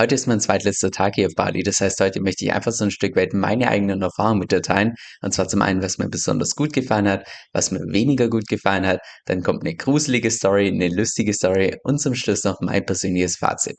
Heute ist mein zweitletzter Tag hier auf Bali. Das heißt, heute möchte ich einfach so ein Stück weit meine eigenen Erfahrungen mit dir teilen. Und zwar zum einen, was mir besonders gut gefallen hat, was mir weniger gut gefallen hat. Dann kommt eine gruselige Story, eine lustige Story und zum Schluss noch mein persönliches Fazit.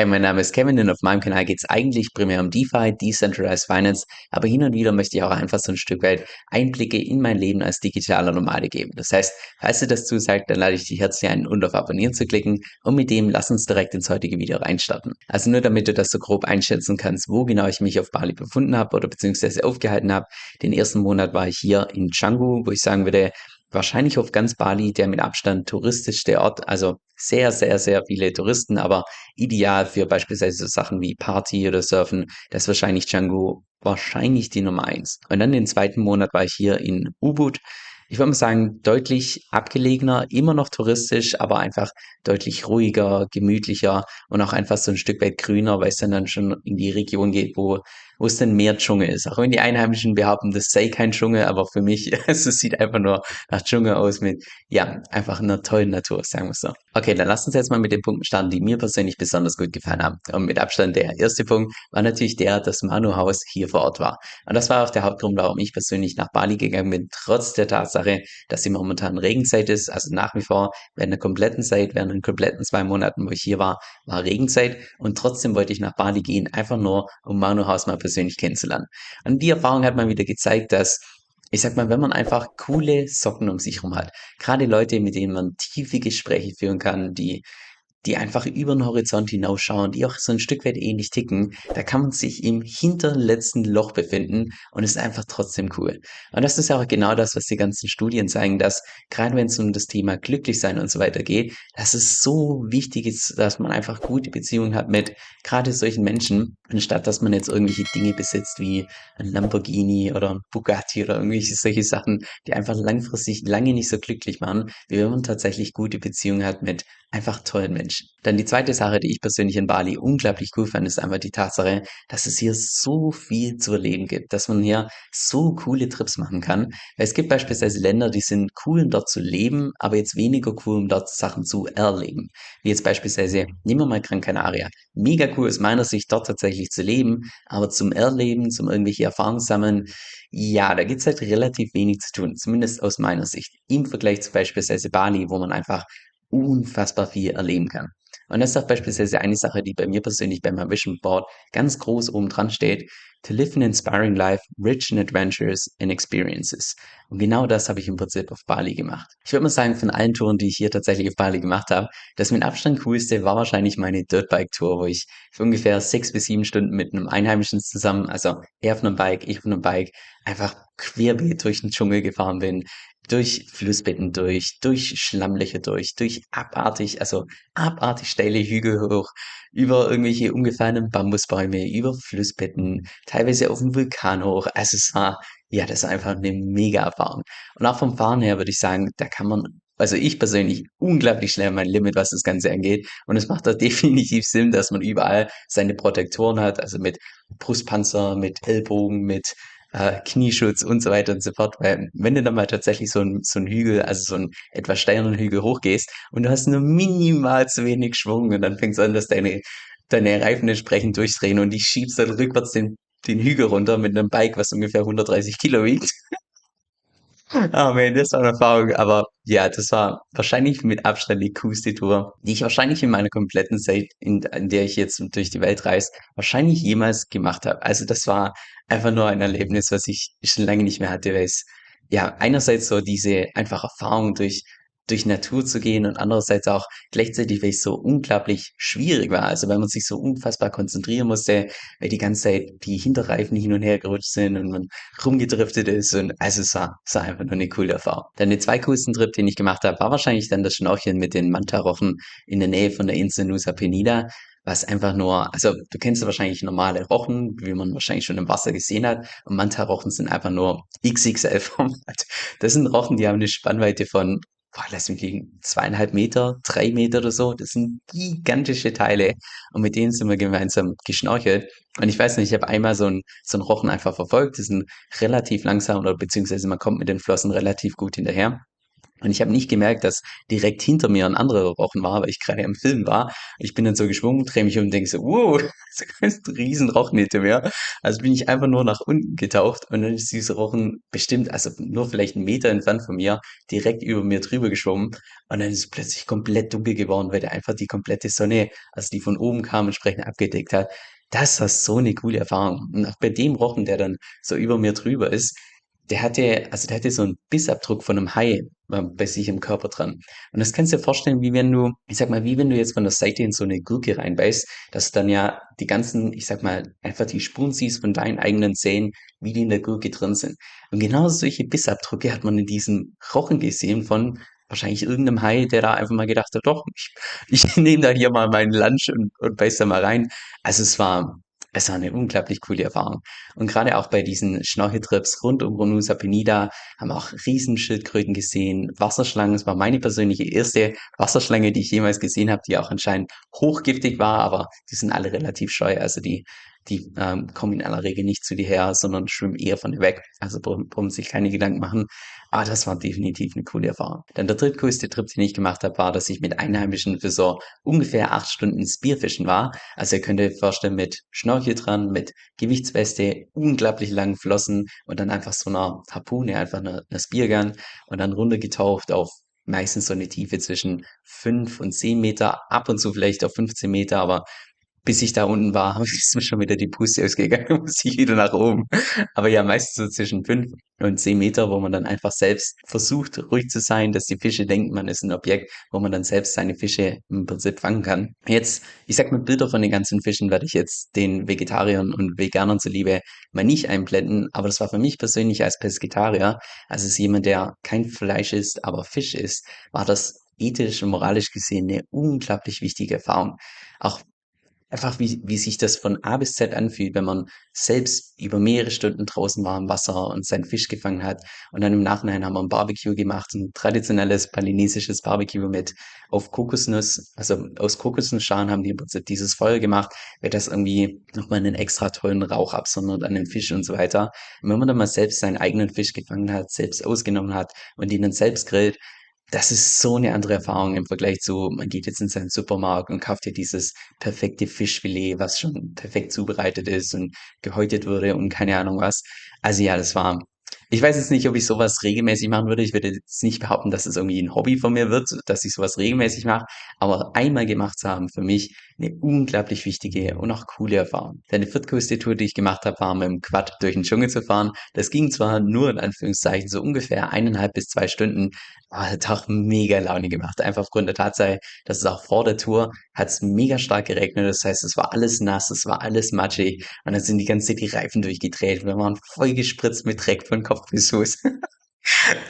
Hey, mein Name ist Kevin und auf meinem Kanal geht es eigentlich primär um DeFi, Decentralized Finance, aber hin und wieder möchte ich auch einfach so ein Stück weit Einblicke in mein Leben als digitaler Nomade geben. Das heißt, falls du das zusagt, dann lade ich dich herzlich ein, und auf Abonnieren zu klicken und mit dem lass uns direkt ins heutige Video reinstarten. Also nur damit du das so grob einschätzen kannst, wo genau ich mich auf Bali befunden habe oder beziehungsweise aufgehalten habe. Den ersten Monat war ich hier in Canggu, wo ich sagen würde, wahrscheinlich auf ganz Bali der mit Abstand touristischste Ort. Also sehr, sehr, sehr viele Touristen, aber ideal für beispielsweise so Sachen wie Party oder Surfen. Das ist wahrscheinlich Django wahrscheinlich die Nummer eins. Und dann den zweiten Monat war ich hier in Ubud ich würde mal sagen, deutlich abgelegener, immer noch touristisch, aber einfach deutlich ruhiger, gemütlicher und auch einfach so ein Stück weit grüner, weil es dann, dann schon in die Region geht, wo, wo es dann mehr Dschungel ist. Auch wenn die Einheimischen behaupten, das sei kein Dschungel, aber für mich, es sieht einfach nur nach Dschungel aus mit, ja, einfach einer tollen Natur, sagen wir so. Okay, dann lass uns jetzt mal mit den Punkten starten, die mir persönlich besonders gut gefallen haben. Und mit Abstand der erste Punkt war natürlich der, dass Manu Haus hier vor Ort war. Und das war auch der Hauptgrund, warum ich persönlich nach Bali gegangen bin, trotz der Tatsache, dass sie momentan Regenzeit ist. Also nach wie vor während der kompletten Zeit, während den kompletten zwei Monaten, wo ich hier war, war Regenzeit. Und trotzdem wollte ich nach Bali gehen, einfach nur, um Manu Haus mal persönlich kennenzulernen. Und die Erfahrung hat mal wieder gezeigt, dass ich sag mal, wenn man einfach coole Socken um sich herum hat, gerade Leute, mit denen man tiefe Gespräche führen kann, die die einfach über den Horizont hinausschauen, die auch so ein Stück weit ähnlich ticken, da kann man sich im hinterletzten Loch befinden und ist einfach trotzdem cool. Und das ist ja auch genau das, was die ganzen Studien zeigen, dass gerade wenn es um das Thema glücklich sein und so weiter geht, dass es so wichtig ist, dass man einfach gute Beziehungen hat mit gerade solchen Menschen, anstatt dass man jetzt irgendwelche Dinge besitzt wie ein Lamborghini oder ein Bugatti oder irgendwelche solche Sachen, die einfach langfristig lange nicht so glücklich machen, wie wenn man tatsächlich gute Beziehungen hat mit einfach tollen Menschen. Dann die zweite Sache, die ich persönlich in Bali unglaublich cool fand, ist einfach die Tatsache, dass es hier so viel zu erleben gibt, dass man hier so coole Trips machen kann. Weil es gibt beispielsweise Länder, die sind cool, um dort zu leben, aber jetzt weniger cool, um dort Sachen zu erleben. Wie jetzt beispielsweise, nehmen wir mal Gran Canaria. Mega cool aus meiner Sicht, dort tatsächlich zu leben, aber zum Erleben, zum irgendwelche Erfahrungen sammeln, ja, da gibt's halt relativ wenig zu tun, zumindest aus meiner Sicht. Im Vergleich zu beispielsweise Bali, wo man einfach unfassbar viel erleben kann. Und das ist auch beispielsweise eine Sache, die bei mir persönlich bei meinem Vision Board ganz groß oben dran steht. To live an inspiring life, rich in adventures and experiences. Und genau das habe ich im Prinzip auf Bali gemacht. Ich würde mal sagen, von allen Touren, die ich hier tatsächlich auf Bali gemacht habe, das mit Abstand coolste war wahrscheinlich meine Dirtbike-Tour, wo ich für ungefähr sechs bis sieben Stunden mit einem Einheimischen zusammen, also er auf einem Bike, ich auf einem Bike, einfach querbeet durch den Dschungel gefahren bin, durch Flussbetten durch, durch Schlammlöcher durch, durch abartig, also abartig steile Hügel hoch, über irgendwelche umgefallenen Bambusbäume, über Flussbetten, teilweise auf dem Vulkan hoch. Also es war, ja, das ist einfach eine mega Erfahrung. Und auch vom Fahren her würde ich sagen, da kann man also ich persönlich unglaublich schnell mein Limit, was das Ganze angeht. Und es macht da definitiv Sinn, dass man überall seine Protektoren hat, also mit Brustpanzer, mit Ellbogen, mit äh, Knieschutz und so weiter und so fort. Weil wenn du dann mal tatsächlich so ein, so ein Hügel, also so ein etwas steileren Hügel hochgehst und du hast nur minimal zu wenig Schwung und dann fängst du an, dass deine, deine Reifen entsprechend durchdrehen und die schiebst dann rückwärts den, den Hügel runter mit einem Bike, was ungefähr 130 Kilo wiegt. Ah, man, das war eine Erfahrung. Aber ja, das war wahrscheinlich mit Abstand die coolste Tour, die ich wahrscheinlich in meiner kompletten Zeit, in, in der ich jetzt durch die Welt reise, wahrscheinlich jemals gemacht habe. Also das war einfach nur ein Erlebnis, was ich schon lange nicht mehr hatte, weil es ja einerseits so diese einfache Erfahrung durch durch Natur zu gehen und andererseits auch gleichzeitig, weil es so unglaublich schwierig war. Also weil man sich so unfassbar konzentrieren musste, weil die ganze Zeit die Hinterreifen hin und her gerutscht sind und man rumgedriftet ist und also es war, es war einfach nur eine coole Erfahrung. Dann der zweitcoolsten Trip, den ich gemacht habe, war wahrscheinlich dann das Schnorcheln mit den Mantarochen in der Nähe von der Insel Nusa Penida was einfach nur, also du kennst ja wahrscheinlich normale Rochen, wie man wahrscheinlich schon im Wasser gesehen hat, und Manta-Rochen sind einfach nur XXL-Format. Das sind Rochen, die haben eine Spannweite von boah, lass mich liegen, zweieinhalb Meter, drei Meter oder so. Das sind gigantische Teile. Und mit denen sind wir gemeinsam geschnorchelt. Und ich weiß nicht, ich habe einmal so ein so ein Rochen einfach verfolgt. Die sind relativ langsam oder beziehungsweise man kommt mit den Flossen relativ gut hinterher. Und ich habe nicht gemerkt, dass direkt hinter mir ein anderer Rochen war, weil ich gerade am Film war. Ich bin dann so geschwungen, drehe mich um und denke so, wow, so ein riesen Rochen hinter mir. Also bin ich einfach nur nach unten getaucht und dann ist dieser Rochen bestimmt, also nur vielleicht einen Meter entfernt von mir, direkt über mir drüber geschwommen. Und dann ist es plötzlich komplett dunkel geworden, weil der einfach die komplette Sonne, also die von oben kam, entsprechend abgedeckt hat. Das war so eine coole Erfahrung. Und auch bei dem Rochen, der dann so über mir drüber ist, der hatte, also der hatte so einen Bissabdruck von einem Hai äh, bei sich im Körper dran. Und das kannst du dir vorstellen, wie wenn du, ich sag mal, wie wenn du jetzt von der Seite in so eine Gurke reinbeißt, dass du dann ja die ganzen, ich sag mal, einfach die Spuren siehst von deinen eigenen Zähnen, wie die in der Gurke drin sind. Und genau solche Bissabdrücke hat man in diesem Rochen gesehen von wahrscheinlich irgendeinem Hai, der da einfach mal gedacht hat, doch, ich, ich nehme da hier mal meinen Lunch und, und beiß da mal rein. Also es war, es war eine unglaublich coole Erfahrung. Und gerade auch bei diesen Schnorcheltrips rund um Nusa Penida haben wir auch Riesenschildkröten gesehen, Wasserschlangen. Es war meine persönliche erste Wasserschlange, die ich jemals gesehen habe, die auch anscheinend hochgiftig war, aber die sind alle relativ scheu. Also die, die ähm, kommen in aller Regel nicht zu dir her, sondern schwimmen eher von dir weg. Also brauchen sich keine Gedanken machen. Aber das war definitiv eine coole Erfahrung. Dann der drittgrößte Trip, den ich gemacht habe, war, dass ich mit Einheimischen für so ungefähr acht Stunden Spearfischen war. Also ihr könnt euch vorstellen, mit Schnorchel dran, mit Gewichtsweste, unglaublich langen Flossen und dann einfach so einer Harpune, einfach eine, eine Speargun und dann runtergetaucht auf meistens so eine Tiefe zwischen fünf und zehn Meter, ab und zu vielleicht auf 15 Meter, aber bis ich da unten war, ist mir schon wieder die Puste ausgegangen, muss ich wieder nach oben. Aber ja, meistens so zwischen fünf und zehn Meter, wo man dann einfach selbst versucht, ruhig zu sein, dass die Fische denken, man ist ein Objekt, wo man dann selbst seine Fische im Prinzip fangen kann. Jetzt, ich sag mal, Bilder von den ganzen Fischen werde ich jetzt den Vegetariern und Veganern zuliebe mal nicht einblenden, aber das war für mich persönlich als Pesketarier, also als jemand, der kein Fleisch isst, aber Fisch isst, war das ethisch und moralisch gesehen eine unglaublich wichtige Erfahrung. Auch Einfach wie wie sich das von A bis Z anfühlt, wenn man selbst über mehrere Stunden draußen war im Wasser und seinen Fisch gefangen hat. Und dann im Nachhinein haben wir ein Barbecue gemacht, ein traditionelles balinesisches Barbecue mit auf Kokosnuss, also aus Kokosnussschalen haben die im Prinzip dieses Feuer gemacht, weil das irgendwie nochmal einen extra tollen Rauch absondert an den Fisch und so weiter. Und wenn man dann mal selbst seinen eigenen Fisch gefangen hat, selbst ausgenommen hat und ihn dann selbst grillt, das ist so eine andere Erfahrung im Vergleich zu, man geht jetzt in seinen Supermarkt und kauft hier dieses perfekte Fischfilet, was schon perfekt zubereitet ist und gehäutet wurde und keine Ahnung was. Also ja, das war ich weiß jetzt nicht, ob ich sowas regelmäßig machen würde. Ich würde jetzt nicht behaupten, dass es irgendwie ein Hobby von mir wird, dass ich sowas regelmäßig mache. Aber einmal gemacht zu haben, für mich eine unglaublich wichtige und auch coole Erfahrung. Denn die viertgrößte Tour, die ich gemacht habe, war mit dem Quad durch den Dschungel zu fahren. Das ging zwar nur in Anführungszeichen so ungefähr eineinhalb bis zwei Stunden, aber hat auch mega Laune gemacht. Einfach aufgrund der Tatsache, dass es auch vor der Tour hat es mega stark geregnet. Das heißt, es war alles nass, es war alles matschig und dann sind die ganze Zeit die Reifen durchgedreht. Wir waren voll gespritzt mit Dreck von Kopf bis Fuß.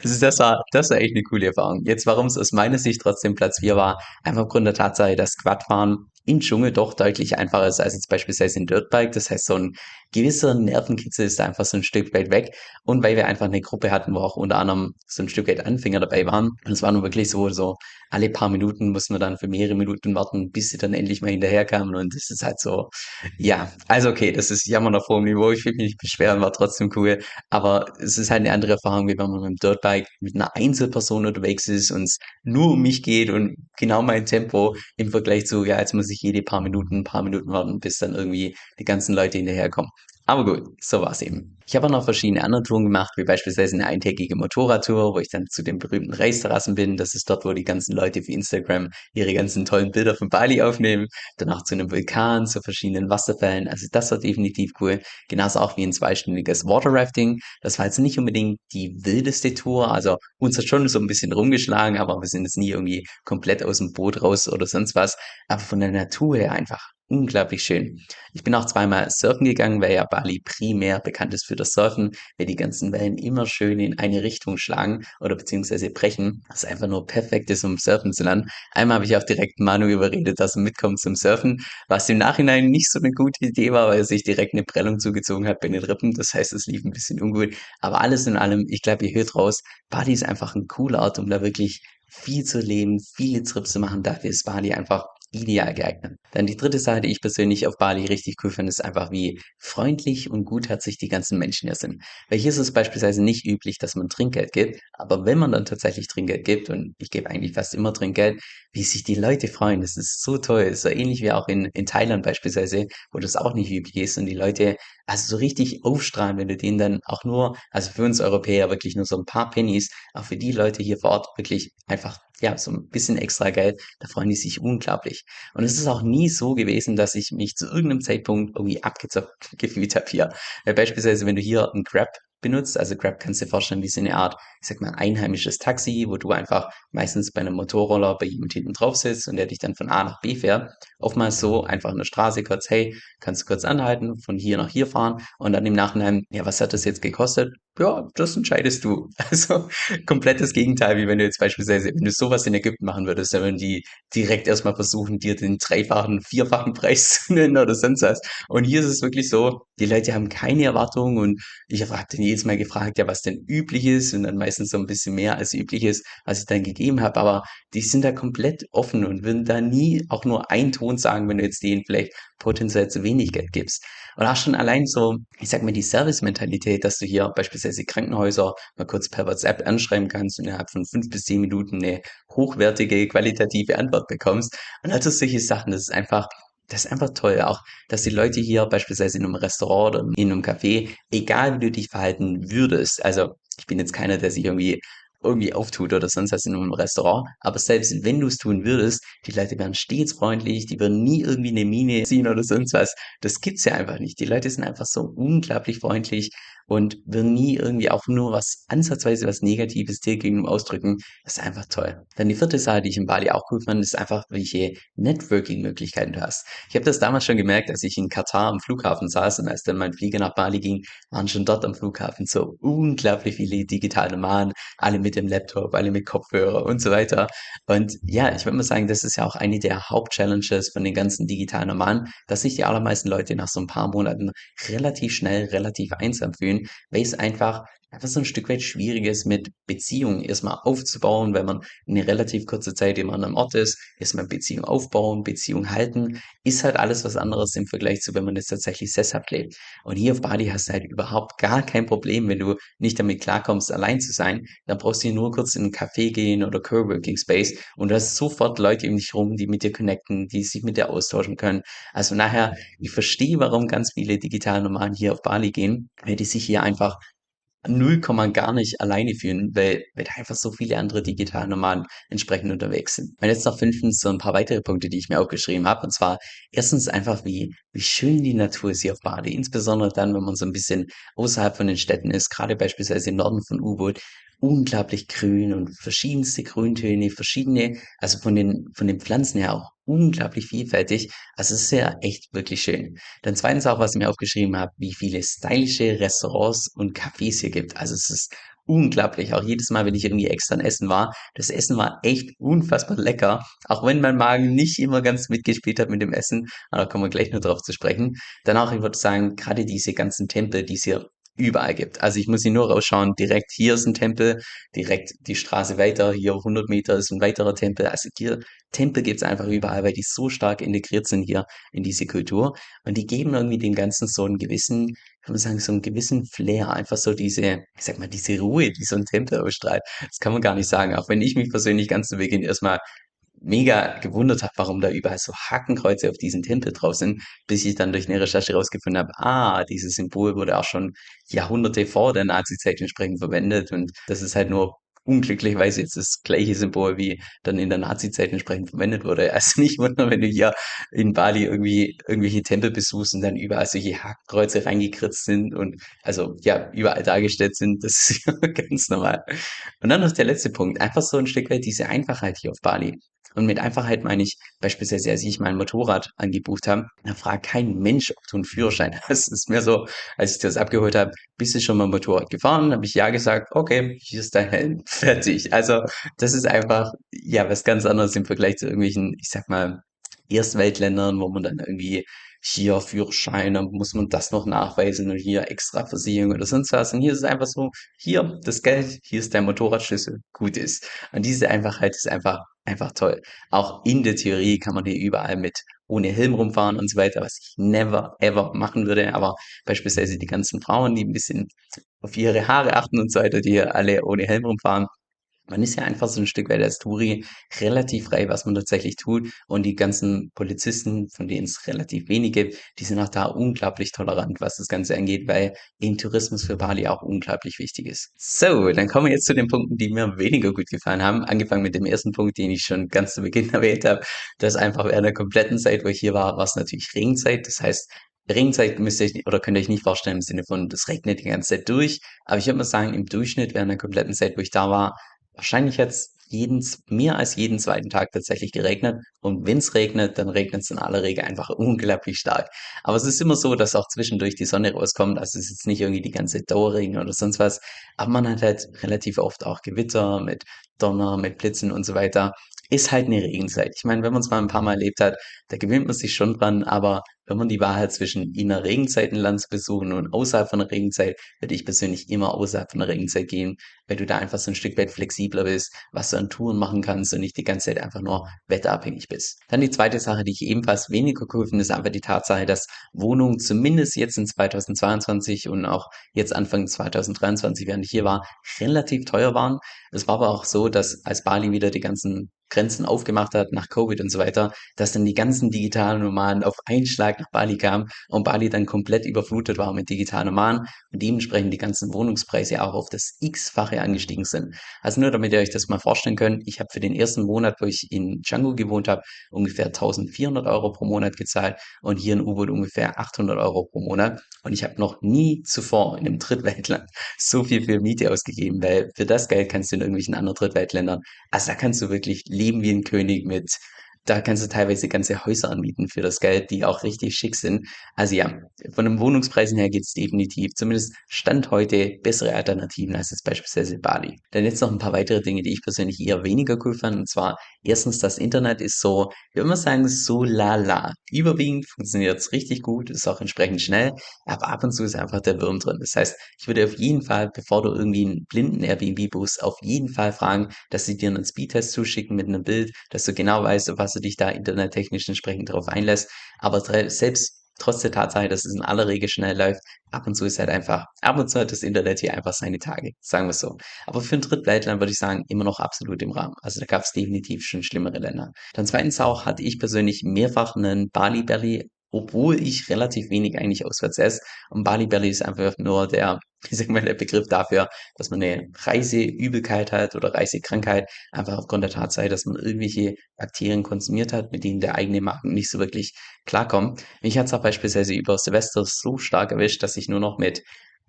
Also das war, das war echt eine coole Erfahrung. Jetzt, warum es aus meiner Sicht trotzdem Platz 4 war, einfach aufgrund der Tatsache, dass Quadfahren im Dschungel doch deutlich einfacher ist als jetzt beispielsweise in Dirtbike. Das heißt, so ein gewisser Nervenkitzel ist einfach so ein Stück weit weg. Und weil wir einfach eine Gruppe hatten, wo auch unter anderem so ein Stück weit Anfänger dabei waren. Und es war nur wirklich so, so alle paar Minuten mussten wir dann für mehrere Minuten warten, bis sie dann endlich mal hinterherkamen. Und das ist halt so, ja, also okay, das ist Jammern auf hohem Niveau. Ich will mich nicht beschweren, war trotzdem cool. Aber es ist halt eine andere Erfahrung, wie wenn man mit einem Dirtbike mit einer Einzelperson unterwegs ist und es nur um mich geht und genau mein Tempo im Vergleich zu, ja, jetzt muss ich jede paar Minuten, ein paar Minuten warten, bis dann irgendwie die ganzen Leute hinterherkommen. Aber gut, so war's eben. Ich habe auch noch verschiedene andere Touren gemacht, wie beispielsweise eine eintägige Motorradtour, wo ich dann zu den berühmten Reisterrassen bin. Das ist dort, wo die ganzen Leute für Instagram ihre ganzen tollen Bilder von Bali aufnehmen. Danach zu einem Vulkan, zu verschiedenen Wasserfällen. Also das war definitiv cool. Genauso auch wie ein zweistündiges Waterrafting. Das war jetzt nicht unbedingt die wildeste Tour. Also uns hat schon so ein bisschen rumgeschlagen, aber wir sind jetzt nie irgendwie komplett aus dem Boot raus oder sonst was. Aber von der Natur her einfach unglaublich schön. Ich bin auch zweimal surfen gegangen, weil ja Bali primär bekannt ist für das Surfen, weil die ganzen Wellen immer schön in eine Richtung schlagen oder beziehungsweise brechen. Ist einfach nur perfekt ist, um surfen zu lernen. Einmal habe ich auch direkt Manu überredet, dass er mitkommt zum Surfen, was im Nachhinein nicht so eine gute Idee war, weil er sich direkt eine Prellung zugezogen hat bei den Rippen. Das heißt, es lief ein bisschen ungut. Aber alles in allem, ich glaube, ihr hört raus, Bali ist einfach ein cooler Ort, um da wirklich viel zu leben, viele Trips zu machen. Dafür ist Bali einfach ideal geeignet. Dann die dritte Sache, die ich persönlich auf Bali richtig cool finde, ist einfach, wie freundlich und gutherzig die ganzen Menschen hier sind. Weil hier ist es beispielsweise nicht üblich, dass man Trinkgeld gibt, aber wenn man dann tatsächlich Trinkgeld gibt, und ich gebe eigentlich fast immer Trinkgeld, wie sich die Leute freuen, das ist so toll. So ähnlich wie auch in, in Thailand beispielsweise, wo das auch nicht üblich ist und die Leute also so richtig aufstrahlen, wenn du denen dann auch nur, also für uns Europäer wirklich nur so ein paar Pennies, auch für die Leute hier vor Ort wirklich einfach, ja, so ein bisschen extra Geld, da freuen die sich unglaublich. Und es ist auch nie so gewesen, dass ich mich zu irgendeinem Zeitpunkt irgendwie abgezockt gefühlt habe hier. Beispielsweise, wenn du hier einen Grab benutzt. Also Grab kannst du dir vorstellen, wie so eine Art, ich sag mal, einheimisches Taxi, wo du einfach meistens bei einem Motorroller bei jemand hinten drauf sitzt und der dich dann von A nach B fährt. Oftmals so einfach in der Straße kurz, hey, kannst du kurz anhalten, von hier nach hier fahren und dann im Nachhinein, ja, was hat das jetzt gekostet? Ja, das entscheidest du. Also komplettes Gegenteil, wie wenn du jetzt beispielsweise, wenn du sowas in Ägypten machen würdest, dann würden die direkt erstmal versuchen, dir den dreifachen, vierfachen Preis zu nennen oder sonst was. Und hier ist es wirklich so, die Leute haben keine Erwartungen und ich habe den jedes Mal gefragt, ja, was denn üblich ist und dann meistens so ein bisschen mehr als üblich ist, was ich dann gegeben habe, aber die sind da komplett offen und würden da nie auch nur einen Ton sagen, wenn du jetzt denen vielleicht potenziell zu wenig Geld gibst. Und auch schon allein so, ich sag mal, die Service-Mentalität, dass du hier beispielsweise Krankenhäuser mal kurz per WhatsApp anschreiben kannst und innerhalb von fünf bis zehn Minuten eine hochwertige, qualitative Antwort bekommst. Und also solche Sachen, das ist einfach, das ist einfach toll. Auch, dass die Leute hier beispielsweise in einem Restaurant oder in einem Café, egal wie du dich verhalten würdest, also ich bin jetzt keiner, der sich irgendwie irgendwie auftut oder sonst was in einem Restaurant. Aber selbst wenn du es tun würdest, die Leute wären stets freundlich, die würden nie irgendwie eine Miene ziehen oder sonst was. Das gibt's ja einfach nicht. Die Leute sind einfach so unglaublich freundlich und würden nie irgendwie auch nur was ansatzweise was Negatives dir gegenüber ausdrücken. Das ist einfach toll. Dann die vierte Sache, die ich in Bali auch cool fand, ist einfach, welche Networking-Möglichkeiten du hast. Ich habe das damals schon gemerkt, als ich in Katar am Flughafen saß und als dann mein Flieger nach Bali ging, waren schon dort am Flughafen so unglaublich viele digitale Nomaden, alle mit dem Laptop, alle mit Kopfhörer und so weiter. Und ja, ich würde mal sagen, das ist ja auch eine der Hauptchallenges von den ganzen digitalen Nomaden, dass sich die allermeisten Leute nach so ein paar Monaten relativ schnell, relativ einsam fühlen weil es einfach einfach so ein Stück weit schwierig ist, mit Beziehungen erstmal aufzubauen, wenn man eine relativ kurze Zeit immer an einem Ort ist, erstmal Beziehung aufbauen, Beziehung halten, ist halt alles was anderes im Vergleich zu, wenn man jetzt tatsächlich sesshaft lebt. Und hier auf Bali hast du halt überhaupt gar kein Problem, wenn du nicht damit klarkommst, allein zu sein, dann brauchst du nur kurz in einen Café gehen oder Coworking Space und du hast sofort Leute um dich rum, die mit dir connecten, die sich mit dir austauschen können. Also nachher, ich verstehe, warum ganz viele digitale Nomaden hier auf Bali gehen, weil die sich hier einfach null Komma gar nicht alleine fühlen, weil, weil einfach so viele andere digitale Nomaden entsprechend unterwegs sind. Und jetzt noch fünftens so ein paar weitere Punkte, die ich mir aufgeschrieben habe. Und zwar erstens einfach, wie, wie schön die Natur ist hier auf Bali. Insbesondere dann, wenn man so ein bisschen außerhalb von den Städten ist, gerade beispielsweise im Norden von U-Boot, unglaublich grün und verschiedenste Grüntöne, verschiedene, also von den, von den Pflanzen her auch unglaublich vielfältig. Also es ist ja echt wirklich schön. Dann zweitens auch, was ich mir aufgeschrieben habe, wie viele stylische Restaurants und Cafés hier gibt. Also es ist unglaublich. Auch jedes Mal, wenn ich irgendwie extra ein Essen war, das Essen war echt unfassbar lecker. Auch wenn mein Magen nicht immer ganz mitgespielt hat mit dem Essen. Aber da kommen wir gleich nur drauf zu sprechen. Dann auch, ich würde sagen, gerade diese ganzen Tempel, die es hier überall gibt. Also ich muss hier nur rausschauen, direkt hier ist ein Tempel, direkt die Straße weiter, hier 100 Meter ist ein weiterer Tempel. Also hier Tempel gibt's einfach überall, weil die so stark integriert sind hier in diese Kultur. Und die geben irgendwie dem Ganzen so einen gewissen, kann man sagen, so einen gewissen Flair. Einfach so diese, ich sag mal, diese Ruhe, die so ein Tempel ausstrahlt. Das kann man gar nicht sagen. Auch wenn ich mich persönlich ganz zu Beginn erstmal mega gewundert habe, warum da überall so Hakenkreuze auf diesen Tempel drauf sind, bis ich dann durch eine Recherche herausgefunden habe, ah, dieses Symbol wurde auch schon Jahrhunderte vor der Nazi-Zeit entsprechend verwendet und das ist halt nur unglücklicherweise jetzt das gleiche Symbol wie dann in der Nazi-Zeit entsprechend verwendet wurde. Also nicht wundern, wenn du hier in Bali irgendwie irgendwelche Tempel besuchst und dann überall solche Hakenkreuze reingekritzt sind und also ja, überall dargestellt sind. Das ist ganz normal. Und dann noch der letzte Punkt. Einfach so ein Stück weit diese Einfachheit hier auf Bali. Und mit Einfachheit meine ich beispielsweise, als ich mein Motorrad angebucht habe, da fragt kein Mensch, ob du einen Führerschein hast. Es ist mir so, als ich das abgeholt habe, bist du schon mal Motorrad gefahren? Habe ich ja gesagt, okay, hier ist dein Helm, fertig. Also das ist einfach, ja, was ganz anderes im Vergleich zu irgendwelchen, ich sag mal, Erstweltländern, wo man dann irgendwie hier Führerschein, dann muss man das noch nachweisen und hier extra Versicherung oder sonst was. Und hier ist es einfach so, hier das Geld, hier ist dein Motorradschlüssel, gut ist. Und diese Einfachheit ist einfach einfach toll. Auch in der Theorie kann man hier überall mit ohne Helm rumfahren und so weiter, was ich never ever machen würde. Aber beispielsweise die ganzen Frauen, die ein bisschen auf ihre Haare achten und so weiter, die hier alle ohne Helm rumfahren, man ist ja einfach so ein Stück weit als Touri relativ frei, was man tatsächlich tut. Und die ganzen Polizisten, von denen es relativ wenige, die sind auch da unglaublich tolerant, was das Ganze angeht, weil eben Tourismus für Bali auch unglaublich wichtig ist. So, dann kommen wir jetzt zu den Punkten, die mir weniger gut gefallen haben. Angefangen mit dem ersten Punkt, den ich schon ganz zu Beginn erwähnt habe. Das einfach während der kompletten Zeit, wo ich hier war, war es natürlich Regenzeit. Das heißt, Regenzeit müsst ihr euch oder könnt ihr euch nicht vorstellen im Sinne von, das regnet die ganze Zeit durch. Aber ich würde mal sagen, im Durchschnitt während der kompletten Zeit, wo ich da war, wahrscheinlich jetzt jeden, mehr als jeden zweiten Tag tatsächlich geregnet. Und wenn es regnet, dann regnet es in aller Regel einfach unglaublich stark. Aber es ist immer so, dass auch zwischendurch die Sonne rauskommt. Also es ist jetzt nicht irgendwie die ganze Dauerregen oder sonst was. Aber man hat halt relativ oft auch Gewitter mit Donner, mit Blitzen und so weiter ist halt eine Regenzeit. Ich meine, wenn man es mal ein paar Mal erlebt hat, da gewöhnt man sich schon dran, aber wenn man die Wahl zwischen in der Regenzeit ein Land zu besuchen und außerhalb von der Regenzeit, würde ich persönlich immer außerhalb von der Regenzeit gehen, weil du da einfach so ein Stück weit flexibler bist, was du an Touren machen kannst und nicht die ganze Zeit einfach nur wetterabhängig bist. Dann die zweite Sache, die ich ebenfalls weniger cool finde, ist einfach die Tatsache, dass Wohnungen zumindest jetzt in 2022 und auch jetzt Anfang 2023, während ich hier war, relativ teuer waren. Es war aber auch so, dass als Bali wieder die ganzen Grenzen aufgemacht hat nach Covid und so weiter, dass dann die ganzen digitalen Nomaden auf einen Schlag nach Bali kamen und Bali dann komplett überflutet war mit digitalen Nomaden und dementsprechend die ganzen Wohnungspreise auch auf das x-fache angestiegen sind. Also nur damit ihr euch das mal vorstellen könnt, ich habe für den ersten Monat, wo ich in Django gewohnt habe, ungefähr 1400 Euro pro Monat gezahlt und hier in U-Boot ungefähr 800 Euro pro Monat und ich habe noch nie zuvor in einem Drittweltland so viel für Miete ausgegeben, weil für das Geld kannst du in irgendwelchen anderen Drittweltländern, also da kannst du wirklich leben wie ein König mit da kannst du teilweise ganze Häuser anmieten für das Geld, die auch richtig schick sind. Also ja, von den Wohnungspreisen her geht's definitiv, zumindest Stand heute, bessere Alternativen als jetzt beispielsweise Bali. Dann jetzt noch ein paar weitere Dinge, die ich persönlich eher weniger cool fand. Und zwar, erstens, das Internet ist so, ich mal sagen, so lala. Überwiegend funktioniert's richtig gut, ist auch entsprechend schnell, aber ab und zu ist einfach der Wurm drin. Das heißt, ich würde auf jeden Fall, bevor du irgendwie einen blinden Airbnb buchst, auf jeden Fall fragen, dass sie dir einen Speedtest zuschicken mit einem Bild, dass du genau weißt, was du dich da internettechnisch entsprechend darauf einlässt. Aber selbst trotz der Tatsache, dass es in aller Regel schnell läuft, ab und zu ist halt einfach, ab und zu hat das Internet hier einfach seine Tage, sagen wir es so. Aber für ein Drittweltland würde ich sagen, immer noch absolut im Rahmen. Also da gab es definitiv schon schlimmere Länder. Dann zweitens auch hatte ich persönlich mehrfach einen Bali Belly obwohl ich relativ wenig eigentlich auswärts esse. Und Bali Belly ist einfach nur der, ich sag mal, der Begriff dafür, dass man eine Reiseübelkeit hat oder Reisekrankheit, einfach aufgrund der Tatsache, dass man irgendwelche Bakterien konsumiert hat, mit denen der eigene Magen nicht so wirklich klarkommt. Mich hat es auch beispielsweise über Silvester so stark erwischt, dass ich nur noch mit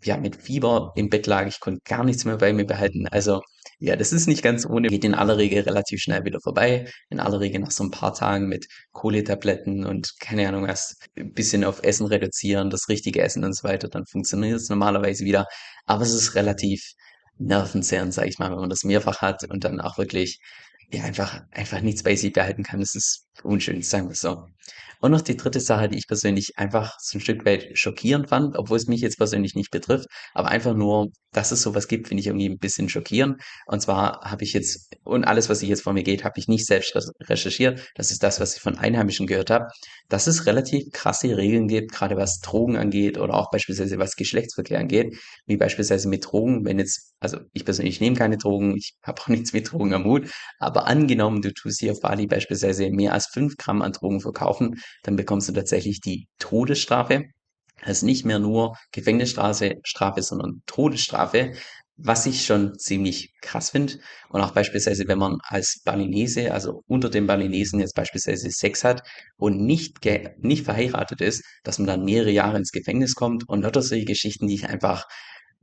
ja, mit Fieber im Bett lag. Ich konnte gar nichts mehr bei mir behalten. Also, ja, das ist nicht ganz ohne. Geht in aller Regel relativ schnell wieder vorbei. In aller Regel nach so ein paar Tagen mit Kohletabletten und keine Ahnung was, ein bisschen auf Essen reduzieren, das richtige Essen und so weiter, dann funktioniert es normalerweise wieder. Aber es ist relativ nervenzehrend, sag ich mal, wenn man das mehrfach hat und dann auch wirklich, ja, einfach, einfach nichts bei sich behalten kann. Das ist unschön, sagen wir so. Und noch die dritte Sache, die ich persönlich einfach so ein Stück weit schockierend fand, obwohl es mich jetzt persönlich nicht betrifft, aber einfach nur, dass es sowas gibt, finde ich irgendwie ein bisschen schockierend. Und zwar habe ich jetzt, und alles, was ich jetzt vor mir geht, habe ich nicht selbst recherchiert. Das ist das, was ich von Einheimischen gehört habe, dass es relativ krasse Regeln gibt, gerade was Drogen angeht oder auch beispielsweise was Geschlechtsverkehr angeht, wie beispielsweise mit Drogen, wenn jetzt, also ich persönlich nehme keine Drogen, ich habe auch nichts mit Drogen am Hut, aber angenommen, du tust hier auf Bali beispielsweise mehr als fünf Gramm an Drogen verkaufen, dann bekommst du tatsächlich die Todesstrafe. Also nicht mehr nur Gefängnisstrafe, Strafe, sondern Todesstrafe, was ich schon ziemlich krass finde. Und auch beispielsweise, wenn man als Balinese, also unter den Balinesen jetzt beispielsweise Sex hat und nicht, nicht verheiratet ist, dass man dann mehrere Jahre ins Gefängnis kommt und lauter solche Geschichten, die ich einfach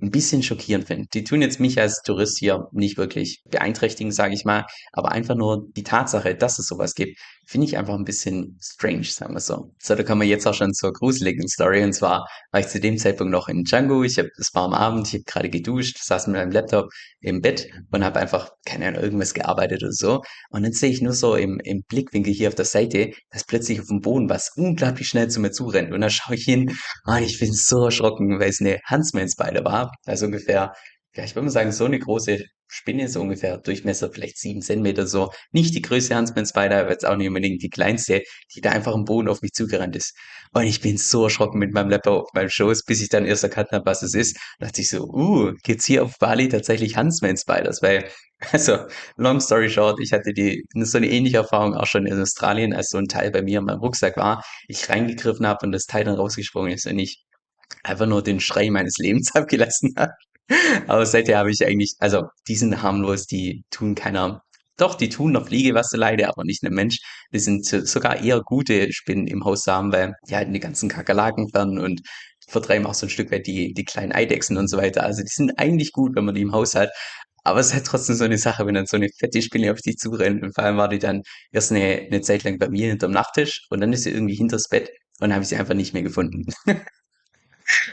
ein bisschen schockierend finde. Die tun jetzt mich als Tourist hier nicht wirklich beeinträchtigen, sage ich mal, aber einfach nur die Tatsache, dass es sowas gibt, finde ich einfach ein bisschen strange, sagen wir so. So, da kommen wir jetzt auch schon zur gruseligen Story. Und zwar war ich zu dem Zeitpunkt noch in Django. Ich habe, es war am Abend, ich habe gerade geduscht, saß mit meinem Laptop im Bett und habe einfach, keine Ahnung, irgendwas gearbeitet oder so. Und dann sehe ich nur so im, im Blickwinkel hier auf der Seite, dass plötzlich auf dem Boden was unglaublich schnell zu mir zurennt. Und dann schaue ich hin und ich bin so erschrocken, weil es eine Huntsman Spider war. Also ungefähr Ja, ich würde mal sagen, so eine große Spinne, so ungefähr Durchmesser vielleicht 7 Zentimeter, so. Nicht die größte Huntsman Spider, aber jetzt auch nicht unbedingt die kleinste, die da einfach am Boden auf mich zugerannt ist. Und ich bin so erschrocken mit meinem Laptop auf meinem Schoß, bis ich dann erst erkannt habe, was es ist. Da dachte ich so, uh, gibt's hier auf Bali tatsächlich Huntsman Spiders? Weil, also, long story short, ich hatte die, so eine ähnliche Erfahrung auch schon in Australien, als so ein Teil bei mir in meinem Rucksack war, ich reingegriffen habe und das Teil dann rausgesprungen ist und ich einfach nur den Schrei meines Lebens abgelassen habe. Aber seither habe ich eigentlich, also die sind harmlos, die tun keiner, doch, die tun der Fliege was zu Leide, aber nicht einem Mensch. Die sind so- sogar eher gute Spinnen im Haus haben, weil die halten die ganzen Kakerlaken fern und vertreiben auch so ein Stück weit die, die kleinen Eidechsen und so weiter. Also die sind eigentlich gut, wenn man die im Haus hat. Aber es ist halt trotzdem so eine Sache, wenn dann so eine fette Spinne auf dich zurennt. Und vor allem war die dann erst eine, eine Zeit lang bei mir hinterm Nachttisch und dann ist sie irgendwie hinters Bett und habe ich sie einfach nicht mehr gefunden.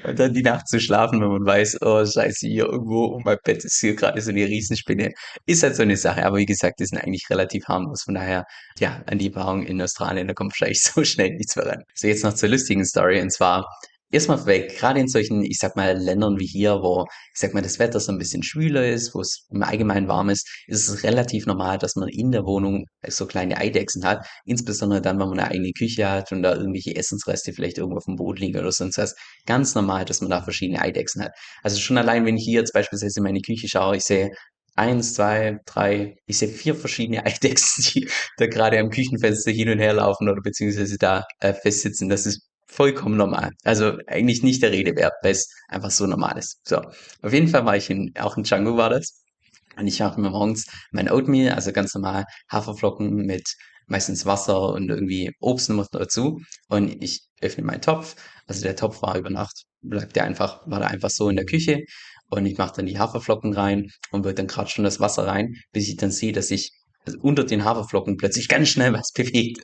Und dann die Nacht zu schlafen, wenn man weiß, oh Scheiße, hier irgendwo um mein Bett ist hier gerade so eine Riesenspinne, ist halt so eine Sache. Aber wie gesagt, die sind eigentlich relativ harmlos. Von daher, ja, an die Paarung in Australien, da kommt wahrscheinlich so schnell nichts mehr ran. So, jetzt noch zur lustigen Story. Und zwar, erstmal vorweg, gerade in solchen, ich sag mal, Ländern wie hier, wo, ich sag mal, das Wetter so ein bisschen schwüler ist, wo es im Allgemeinen warm ist, ist es relativ normal, dass man in der Wohnung so kleine Eidechsen hat. Insbesondere dann, wenn man eine eigene Küche hat und da irgendwelche Essensreste vielleicht irgendwo auf dem Boden liegen oder sonst was ganz normal, dass man da verschiedene Eidechsen hat. Also schon allein, wenn ich hier jetzt beispielsweise in meine Küche schaue, ich sehe eins, zwei, drei, ich sehe vier verschiedene Eidechsen, die da gerade am Küchenfenster hin und her laufen oder beziehungsweise da äh, festsitzen. Das ist vollkommen normal. Also eigentlich nicht der Rede wert, weil es einfach so normal ist. So, auf jeden Fall war ich in, auch in Django war das. Und ich mache mir morgens mein Oatmeal, also ganz normal Haferflocken mit meistens Wasser und irgendwie Obst noch dazu. Und ich öffne meinen Topf. Also der Topf war über Nacht, bleibt der einfach, war da einfach so in der Küche. Und ich mache dann die Haferflocken rein und wird dann gerade schon das Wasser rein, bis ich dann sehe, dass also unter den Haferflocken plötzlich ganz schnell was bewegt.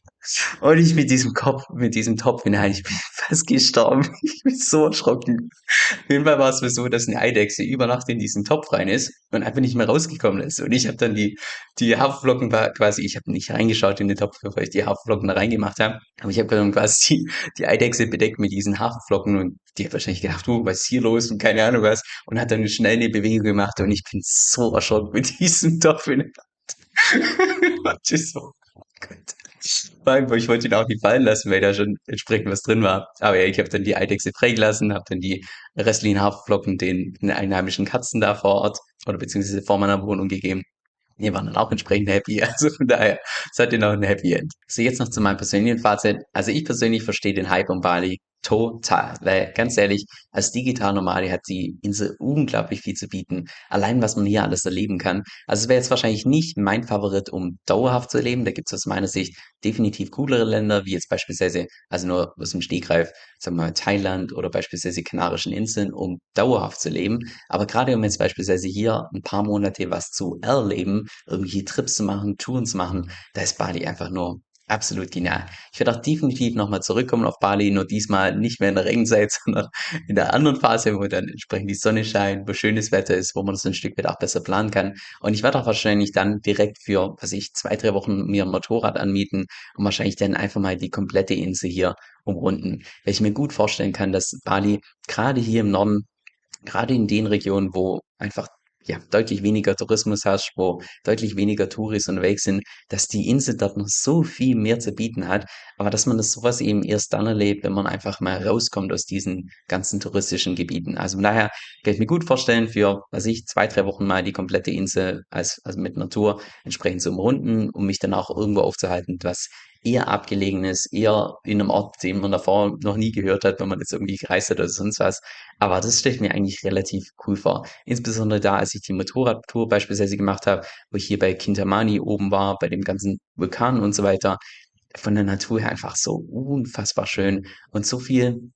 Und ich mit diesem Kopf, mit diesem Topf hinein, ich bin fast gestorben. Ich bin so erschrocken. Auf jeden Fall war es so, dass eine Eidechse über Nacht in diesen Topf rein ist und einfach nicht mehr rausgekommen ist. Und ich habe dann die, die Haferflocken quasi, ich habe nicht reingeschaut in den Topf, bevor ich die Haferflocken da reingemacht habe. Aber ich habe dann quasi die, die Eidechse bedeckt mit diesen Haferflocken und die hat wahrscheinlich gedacht, oh, was ist hier los und keine Ahnung was. Und hat dann schnell eine Bewegung gemacht und ich bin so erschrocken mit diesem Topf Das ist so, oh ich wollte ihn auch nicht fallen lassen, weil da schon entsprechend was drin war. Aber ja, ich habe dann die Eidechse freigelassen, habe dann die restlichen Haferflocken den, einheimischen Katzen da vor Ort oder beziehungsweise vor meiner Wohnung gegeben. Die waren dann auch entsprechend happy. Also von daher, es hat den auch ein Happy End. So, jetzt noch zu meinem persönlichen Fazit. Also ich persönlich verstehe den Hype um Bali total. Weil ganz ehrlich, als Digital-Nomade hat die Insel unglaublich viel zu bieten. Allein was man hier alles erleben kann. Also es wäre jetzt wahrscheinlich nicht mein Favorit, um dauerhaft zu leben. Da gibt es aus meiner Sicht definitiv coolere Länder, wie jetzt beispielsweise, also nur aus dem Stegreif, sagen wir mal Thailand oder beispielsweise Kanarischen Inseln, um dauerhaft zu leben. Aber gerade um jetzt beispielsweise hier ein paar Monate was zu erleben, irgendwie Trips zu machen, Touren zu machen, da ist Bali einfach nur absolut genial. Ich werde auch definitiv nochmal zurückkommen auf Bali, nur diesmal nicht mehr in der Regenzeit, sondern in der anderen Phase, wo dann entsprechend die Sonne scheint, wo schönes Wetter ist, wo man das ein Stück weit auch besser planen kann. Und ich werde auch wahrscheinlich dann direkt für, was ich, zwei, drei Wochen mir ein Motorrad anmieten und wahrscheinlich dann einfach mal die komplette Insel hier umrunden. Weil ich mir gut vorstellen kann, dass Bali gerade hier im Norden gerade in den Regionen, wo einfach ja, deutlich weniger Tourismus herrscht, wo deutlich weniger Touris unterwegs sind, dass die Insel dort noch so viel mehr zu bieten hat, aber dass man das sowas eben erst dann erlebt, wenn man einfach mal rauskommt aus diesen ganzen touristischen Gebieten. Also von daher kann ich mir gut vorstellen, für, was ich, zwei, drei Wochen mal die komplette Insel als, also mit Natur entsprechend zu umrunden, um mich dann auch irgendwo aufzuhalten, was eher abgelegen ist, eher in einem Ort, den man davor noch nie gehört hat, wenn man jetzt irgendwie gereist hat oder sonst was. Aber das stelle ich mir eigentlich relativ cool vor. Insbesondere da, als ich die Motorradtour beispielsweise gemacht habe, wo ich hier bei Kintamani oben war, bei dem ganzen Vulkan und so weiter. Von der Natur her einfach so unfassbar schön und so viel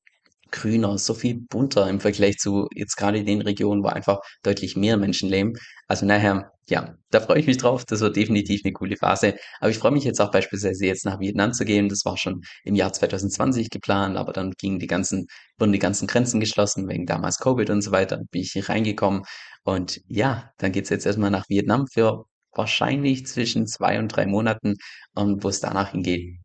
grüner, so viel bunter im Vergleich zu jetzt gerade den Regionen, wo einfach deutlich mehr Menschen leben. Also nachher, ja, da freue ich mich drauf. Das wird definitiv eine coole Phase. Aber ich freue mich jetzt auch beispielsweise jetzt nach Vietnam zu gehen. Das war schon im Jahr 2020 geplant, aber dann gingen die ganzen, wurden die ganzen Grenzen geschlossen wegen damals Covid und so weiter. Bin ich hier reingekommen. Und ja, dann geht's jetzt erstmal nach Vietnam für wahrscheinlich zwischen zwei und drei Monaten, ähm, wo es danach hingeht.